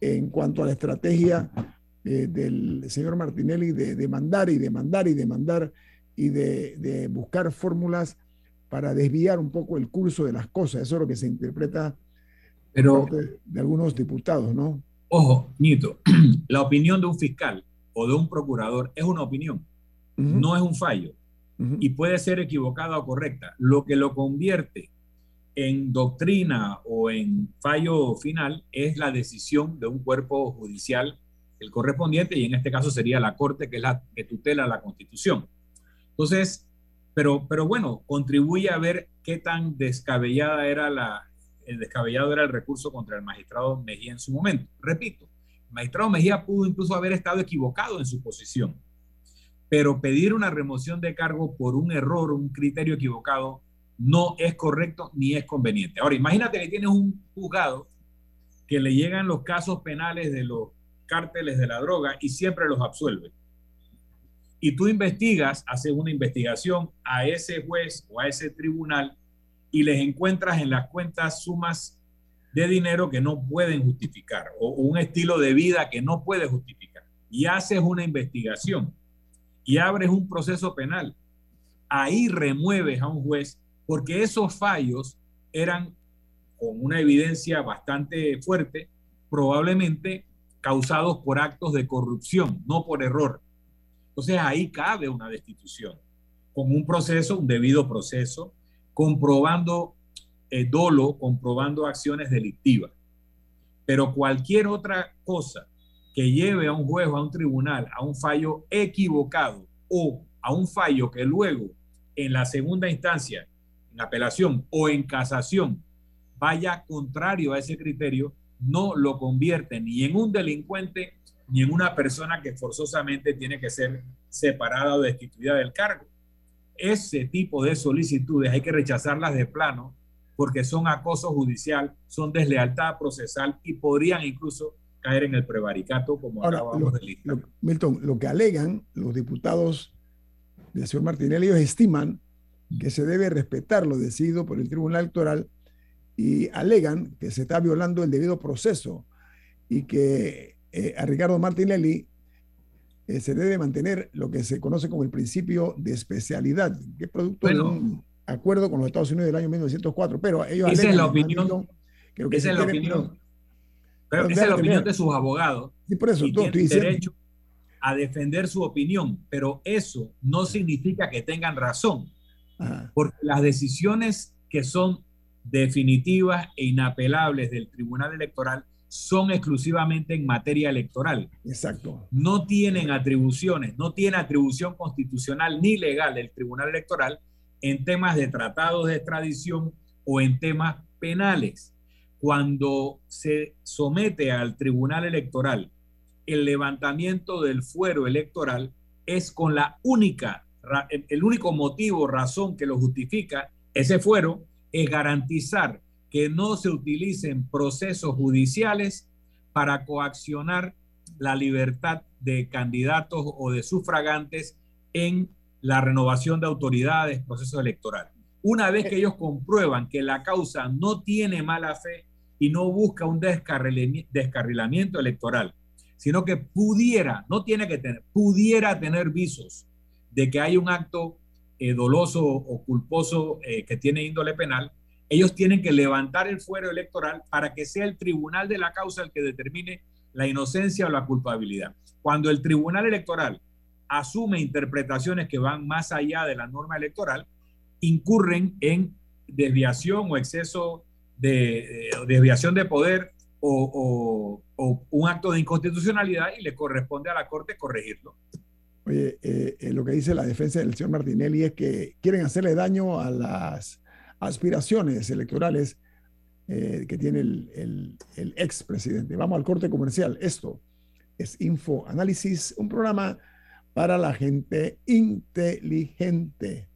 en cuanto a la estrategia eh, del señor Martinelli de demandar y demandar y demandar y de, buscar fórmulas para desviar un poco el curso de las cosas. Eso es lo que se interpreta Pero, de, algunos diputados, ¿no? Ojo, Nito, la opinión de un fiscal o de un procurador es una opinión, no es un fallo. Y puede ser equivocada o correcta. Lo que lo convierte en doctrina o en fallo final es la decisión de un cuerpo judicial el correspondiente y en este caso sería la Corte, que es la que tutela la Constitución. Entonces, pero, pero bueno, contribuye a ver qué tan descabellada era la, el descabellado era el recurso contra el magistrado Mejía en su momento. Repito, el magistrado Mejía pudo incluso haber estado equivocado en su posición, pero pedir una remoción de cargo por un error, un criterio equivocado, no es correcto ni es conveniente. Ahora, imagínate que tienes un juzgado que le llegan los casos penales de los cárteles de la droga y siempre los absuelve. Y tú investigas, haces una investigación a ese juez o a ese tribunal y les encuentras en las cuentas sumas de dinero que no pueden justificar o un estilo de vida que no puede justificar. Y haces una investigación y abres un proceso penal. Ahí remueves a un juez porque esos fallos eran con una evidencia bastante fuerte, probablemente causados por actos de corrupción, no por error. Entonces ahí cabe una destitución, con un proceso, un debido proceso, comprobando eh, dolo, comprobando acciones delictivas. Pero cualquier otra cosa que lleve a un juez a un tribunal a un fallo equivocado o a un fallo que luego en la segunda instancia, en apelación o en casación, vaya contrario a ese criterio, no lo convierte ni en un delincuente ni en una persona que forzosamente tiene que ser separada o destituida del cargo. Ese tipo de solicitudes hay que rechazarlas de plano porque son acoso judicial, son deslealtad procesal y podrían incluso caer en el prevaricato como Ahora, acabamos de Milton, lo que alegan los diputados del señor Martinelli, ellos estiman que se debe respetar lo decidido por el Tribunal Electoral y alegan que se está violando el debido proceso y que eh, a Ricardo Martinelli eh, se debe mantener lo que se conoce como el principio de especialidad, que es producto de un acuerdo con los Estados Unidos del año 1904. Pero ellos esa es la opinión. Creo que esa es la opinión. Pero, esa es la opinión de sus abogados. Y por eso y tienen derecho a defender su opinión, pero eso no significa que tengan razón, porque las decisiones que son definitivas e inapelables del Tribunal Electoral son exclusivamente en materia electoral. Exacto. No tienen atribuciones, no tiene atribución constitucional ni legal el Tribunal Electoral en temas de tratados de extradición o en temas penales. Cuando se somete al Tribunal Electoral el levantamiento del fuero electoral es con la única, el único motivo, razón que lo justifica ese fuero es garantizar que no se utilicen procesos judiciales para coaccionar la libertad de candidatos o de sufragantes en la renovación de autoridades, procesos electorales. Una vez que ellos comprueban que la causa no tiene mala fe y no busca un descarrilamiento electoral, sino que pudiera, no tiene que tener, pudiera tener visos de que hay un acto eh, doloso o culposo eh, que tiene índole penal, ellos tienen que levantar el fuero electoral para que sea el tribunal de la causa el que determine la inocencia o la culpabilidad. Cuando el tribunal electoral asume interpretaciones que van más allá de la norma electoral, incurren en desviación o exceso de, desviación de poder o, un acto de inconstitucionalidad y le corresponde a la Corte corregirlo. Oye, eh, eh, lo que dice la defensa del señor Martinelli es que quieren hacerle daño a las aspiraciones electorales eh, que tiene el, el, el expresidente. Vamos al corte comercial. Esto es Info Análisis, un programa para la gente inteligente.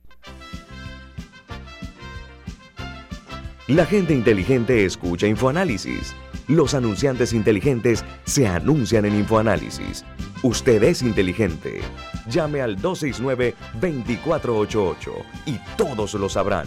La gente inteligente escucha InfoAnálisis. Los anunciantes inteligentes se anuncian en InfoAnálisis. Usted es inteligente. Llame al 269-2488 y todos lo sabrán.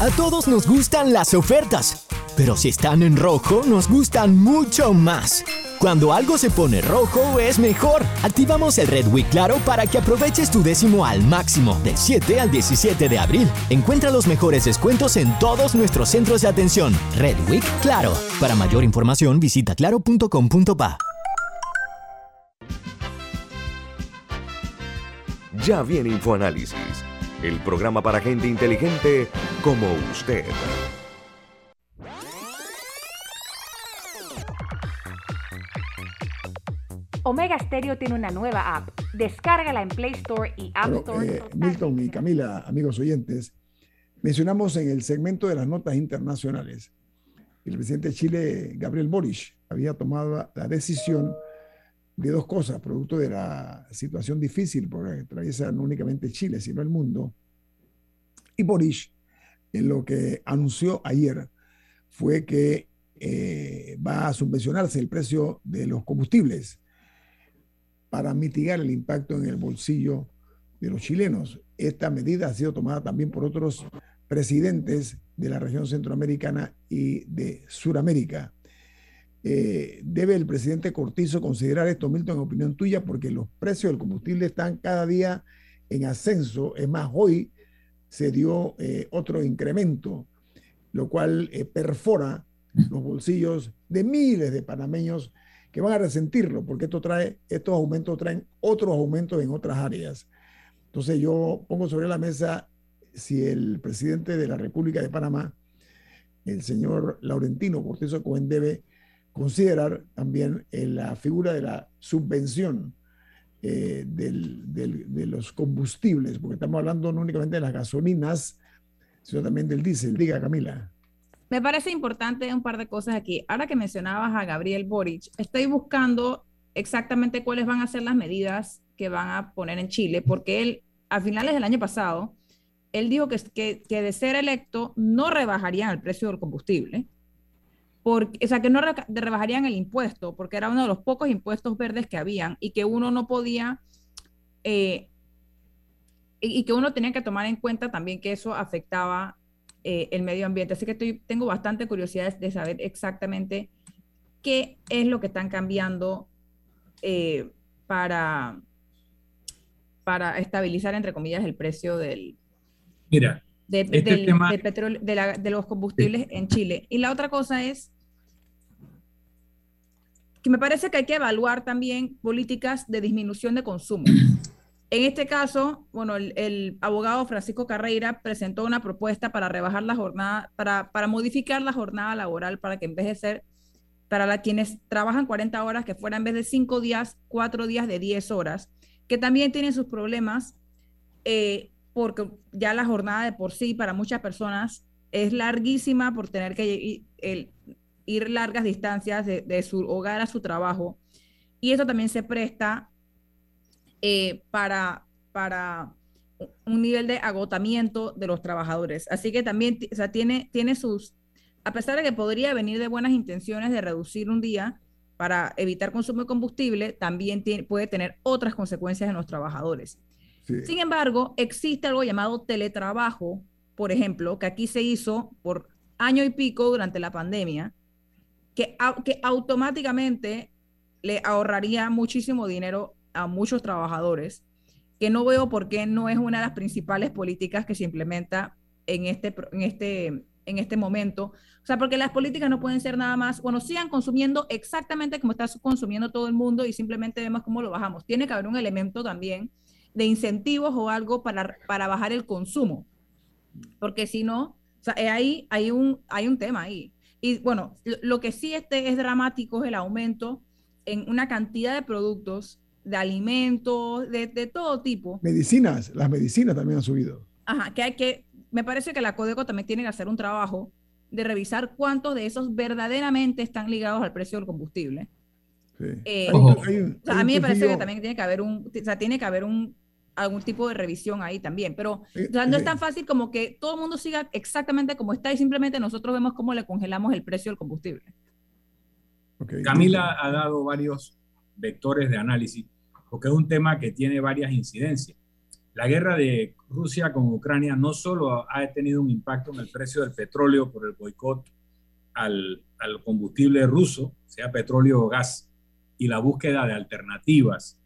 A todos nos gustan las ofertas, pero si están en rojo nos gustan mucho más. Cuando algo se pone rojo es mejor. Activamos el Red Week Claro para que aproveches tu décimo al máximo del 7 al 17 de abril. Encuentra los mejores descuentos en todos nuestros centros de atención. Red Week Claro. Para mayor información visita claro.com.pa. Ya viene InfoAnálisis, el programa para gente inteligente como usted. Omega Stereo tiene una nueva app. Descárgala en Play Store y App Store. Eh, Milton y Camila, amigos oyentes, mencionamos en el segmento de las notas internacionales que el presidente de Chile, Gabriel Boric, había tomado la decisión de dos cosas, producto de la situación difícil por la que atraviesa no únicamente Chile, sino el mundo. Y Boric, en lo que anunció ayer, fue que eh, va a subvencionarse el precio de los combustibles para mitigar el impacto en el bolsillo de los chilenos. Esta medida ha sido tomada también por otros presidentes de la región centroamericana y de Suramérica. Eh, ¿Debe el presidente Cortizo considerar esto, Milton, en opinión tuya? Porque los precios del combustible están cada día en ascenso. Es más, hoy se dio eh, otro incremento, lo cual eh, perfora los bolsillos de miles de panameños que van a resentirlo, porque esto trae, estos aumentos traen otros aumentos en otras áreas. Entonces yo pongo sobre la mesa si el presidente de la República de Panamá, el señor Laurentino Cortizo Cohen, debe considerar también eh, la figura de la subvención eh, de los combustibles, porque estamos hablando no únicamente de las gasolinas, sino también del diésel. Diga, Camila. Me parece importante un par de cosas aquí. Ahora que mencionabas a Gabriel Boric, estoy buscando exactamente cuáles van a ser las medidas que van a poner en Chile, porque él, a finales del año pasado, él dijo que, que, que de ser electo no rebajarían el precio del combustible, porque, o sea, que no rebajarían el impuesto, porque era uno de los pocos impuestos verdes que habían y que uno no podía, eh, y, y, que uno tenía que tomar en cuenta también que eso afectaba eh, el medio ambiente. Así que estoy, tengo bastante curiosidad de saber exactamente qué es lo que están cambiando eh, para, para estabilizar, entre comillas, el precio del, Mira, de, este del, tema- del petróleo, de, la- de los combustibles en Chile. Y la otra cosa es que me parece que hay que evaluar también políticas de disminución de consumo. En este caso, bueno, el, el abogado Francisco Carreira presentó una propuesta para rebajar la jornada, para, para modificar la jornada laboral para que en vez de ser para la, quienes trabajan 40 horas, que fuera en vez de 5 días, 4 días de 10 horas, que también tienen sus problemas, eh, porque ya la jornada de por sí para muchas personas es larguísima por tener que ir, el- ir largas distancias de, de su hogar a su trabajo. Y eso también se presta eh, para, para un nivel de agotamiento de los trabajadores. Así que también o sea, tiene, tiene sus, a pesar de que podría venir de buenas intenciones de reducir un día para evitar consumo de combustible, también tiene- puede tener otras consecuencias en los trabajadores. Sí. Sin embargo, existe algo llamado teletrabajo, por ejemplo, que aquí se hizo por año y pico durante la pandemia, que, que automáticamente le ahorraría muchísimo dinero a muchos trabajadores, que no veo por qué no es una de las principales políticas que se implementa en este, en este, en este momento. O sea, porque las políticas no pueden ser nada más, bueno, sigan consumiendo exactamente como está consumiendo todo el mundo y simplemente vemos cómo lo bajamos. Tiene que haber un elemento también de incentivos o algo para, para bajar el consumo. Porque si no, o sea, ahí hay un, hay un tema ahí. Y bueno, lo, que sí este es dramático es el aumento en una cantidad de productos, de alimentos, de, de todo tipo. Medicinas, las medicinas también han subido. Ajá, que hay que, me parece que la Codeco también tiene que hacer un trabajo de revisar cuántos de esos verdaderamente están ligados al precio del combustible. Eh, a mí me parece que también tiene que haber un, o sea, tiene que haber un algún tipo de revisión ahí también, pero no es tan fácil como que todo el mundo siga exactamente como está y simplemente nosotros vemos cómo le congelamos el precio del combustible. Camila ha dado varios vectores de análisis porque es un tema que tiene varias incidencias. La guerra de Rusia con Ucrania no solo ha tenido un impacto en el precio del petróleo por el boicot al, al combustible ruso, sea petróleo o gas, y la búsqueda de alternativas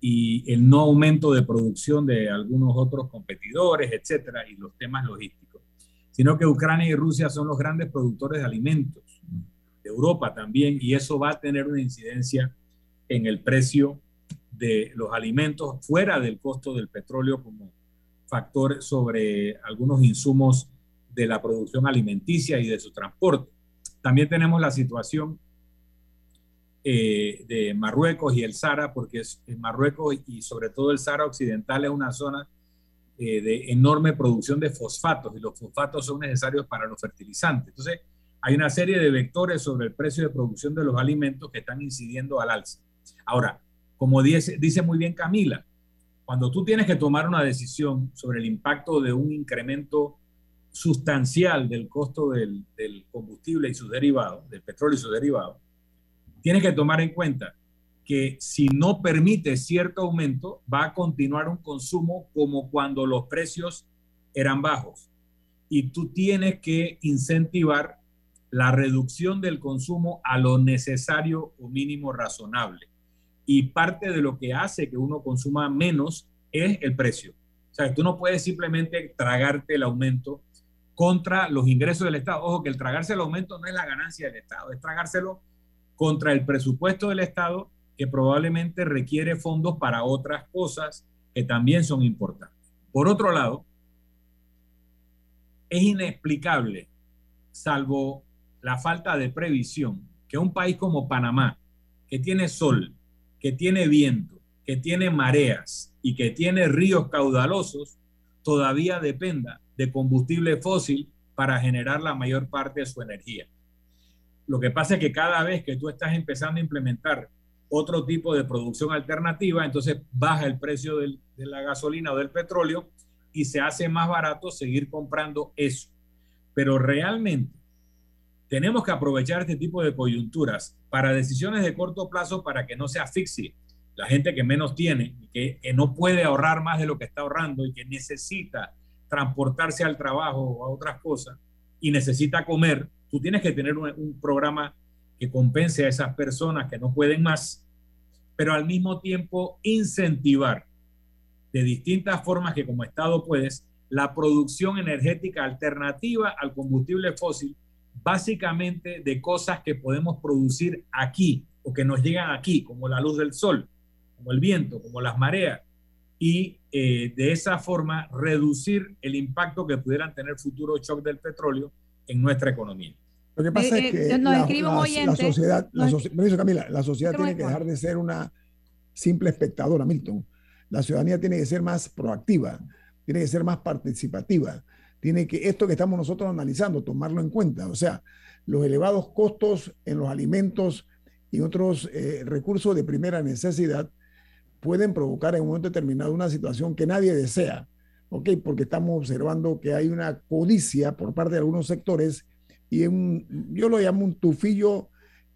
y el no aumento de producción de algunos otros competidores, etcétera, y los temas logísticos, sino que Ucrania y Rusia son los grandes productores de alimentos, de Europa también, y eso va a tener una incidencia en el precio de los alimentos fuera del costo del petróleo como factor sobre algunos insumos de la producción alimenticia y de su transporte. También tenemos la situación eh, de Marruecos y el Sahara, porque es, Marruecos y sobre todo el Sahara Occidental es una zona eh, de enorme producción de fosfatos y los fosfatos son necesarios para los fertilizantes. Entonces, hay una serie de vectores sobre el precio de producción de los alimentos que están incidiendo al alza. Ahora, como dice, dice muy bien Camila, cuando tú tienes que tomar una decisión sobre el impacto de un incremento sustancial del costo del, combustible y sus derivados, del petróleo y sus derivados, tienes que tomar en cuenta que si no permite cierto aumento, va a continuar un consumo como cuando los precios eran bajos. Y tú tienes que incentivar la reducción del consumo a lo necesario o mínimo razonable y parte de lo que hace que uno consuma menos es el precio. O sea, tú no puedes simplemente tragarte el aumento contra los ingresos del Estado. Ojo, que el tragarse el aumento no es la ganancia del Estado, es tragárselo contra el presupuesto del Estado que probablemente requiere fondos para otras cosas que también son importantes. Por otro lado, es inexplicable, salvo la falta de previsión, que un país como Panamá, que tiene sol, que tiene viento, que tiene mareas y que tiene ríos caudalosos, todavía dependa de combustible fósil para generar la mayor parte de su energía. Lo que pasa es que cada vez que tú estás empezando a implementar otro tipo de producción alternativa, entonces baja el precio de la gasolina o del petróleo y se hace más barato seguir comprando eso. Pero realmente tenemos que aprovechar este tipo de coyunturas para decisiones de corto plazo para que no se asfixie la gente que menos tiene y que, no puede ahorrar más de lo que está ahorrando y que necesita transportarse al trabajo o a otras cosas y necesita comer, tú tienes que tener un, programa que compense a esas personas que no pueden más, pero al mismo tiempo incentivar de distintas formas que como Estado puedes la producción energética alternativa al combustible fósil básicamente de cosas que podemos producir aquí o que nos llegan aquí, como la luz del sol, como el viento, como las mareas, y eh, de esa forma reducir el impacto que pudieran tener futuros shocks del petróleo en nuestra economía. Lo que pasa es que la, sociedad, la, Camila, la sociedad tiene que dejar de ser una simple espectadora, Milton. La ciudadanía tiene que ser más proactiva, tiene que ser más participativa tiene que esto que estamos nosotros analizando, tomarlo en cuenta. O sea, los elevados costos en los alimentos y otros eh, recursos de primera necesidad pueden provocar en un momento determinado una situación que nadie desea, ¿ok? Porque estamos observando que hay una codicia por parte de algunos sectores y un, yo lo llamo un tufillo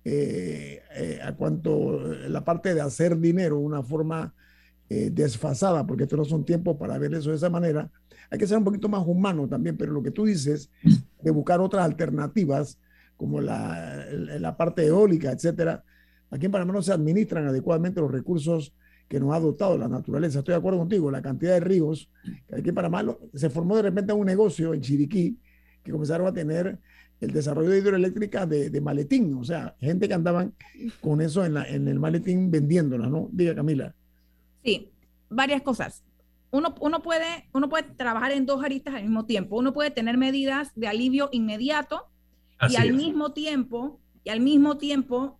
eh, eh, a cuanto la parte de hacer dinero, una forma desfasada, porque estos no son tiempos para ver eso de esa manera, hay que ser un poquito más humano también, pero lo que tú dices de buscar otras alternativas, como la, la parte eólica, etcétera, aquí en Panamá no se administran adecuadamente los recursos que nos ha dotado la naturaleza. Estoy de acuerdo contigo, la cantidad de ríos, que aquí en Panamá se formó de repente un negocio en Chiriquí, que comenzaron a tener el desarrollo de hidroeléctrica de, maletín, o sea, gente que andaban con eso en, en el maletín vendiéndola, ¿no? Diga Camila. Sí, varias cosas. Uno, uno, puede, uno puede trabajar en dos aristas al mismo tiempo. Uno puede tener medidas de alivio inmediato y al mismo tiempo, y al mismo tiempo,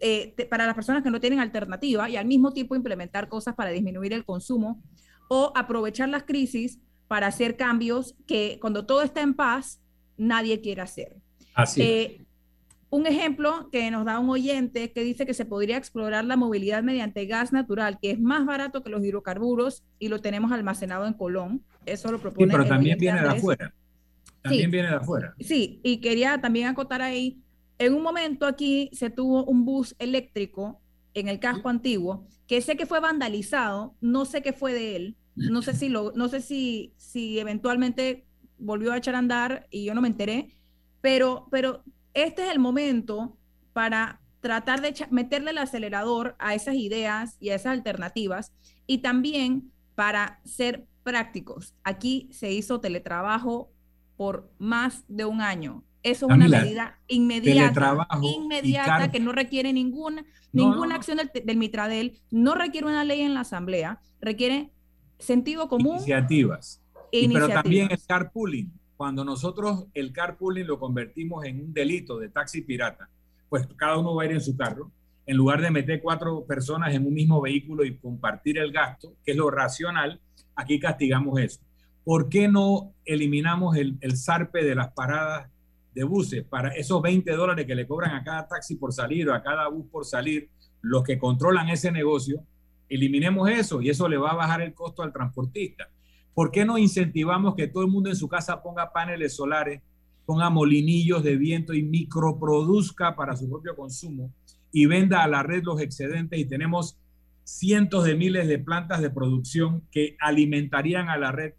eh, para las personas que no tienen alternativa, y al mismo tiempo implementar cosas para disminuir el consumo o aprovechar las crisis para hacer cambios que cuando todo está en paz, nadie quiere hacer. Así eh, un ejemplo que nos da un oyente que dice que se podría explorar la movilidad mediante gas natural, que es más barato que los hidrocarburos y lo tenemos almacenado en Colón. Eso lo propone. Sí, pero también viene de afuera. También viene de afuera. Sí, y quería también acotar ahí, en un momento aquí se tuvo un bus eléctrico en el casco antiguo, que sé que fue vandalizado, no sé qué fue de él, no sé si lo, no sé si, si eventualmente volvió a echar a andar y yo no me enteré, pero, pero este es el momento para tratar de meterle el acelerador a esas ideas y a esas alternativas y también para ser prácticos. Aquí se hizo teletrabajo por más de un año. Eso es una medida inmediata, inmediata que no requiere ninguna, ninguna acción del, del, Mitradel, no requiere una ley en la Asamblea, requiere sentido común. Iniciativas. Pero también el carpooling cuando nosotros el carpooling lo convertimos en un delito de taxi pirata, pues cada uno va a ir en su carro, en lugar de meter cuatro personas en un mismo vehículo y compartir el gasto, que es lo racional, aquí castigamos eso. ¿Por qué no eliminamos el, el zarpe de las paradas de buses para esos 20 dólares que le cobran a cada taxi por salir o a cada bus por salir? Los que controlan ese negocio, eliminemos eso y eso le va a bajar el costo al transportista. ¿Por qué no incentivamos que todo el mundo en su casa ponga paneles solares, ponga molinillos de viento y microproduzca para su propio consumo y venda a la red los excedentes y tenemos cientos de miles de plantas de producción que alimentarían a la red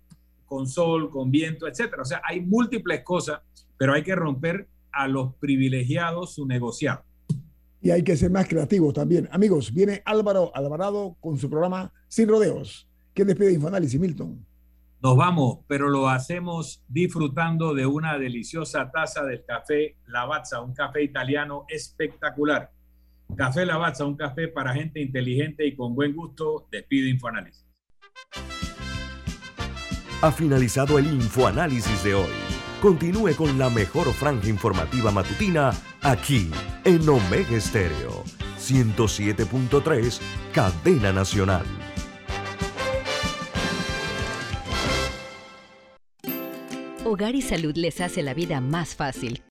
con sol, con viento, etcétera. O sea, hay múltiples cosas, pero hay que romper a los privilegiados su negociado. Y hay que ser más creativos también. Amigos, viene Álvaro Alvarado con su programa Sin Rodeos. ¿Quién despide Infoanálisis, Milton? Nos vamos, pero lo hacemos disfrutando de una deliciosa taza del café Lavazza, un café italiano espectacular. Café Lavazza, un café para gente inteligente y con buen gusto. Despido Infoanálisis. Ha finalizado el Infoanálisis de hoy. Continúe con la mejor franja informativa matutina aquí en Omega Estéreo 107.3, Cadena Nacional. Hogar y Salud les hace la vida más fácil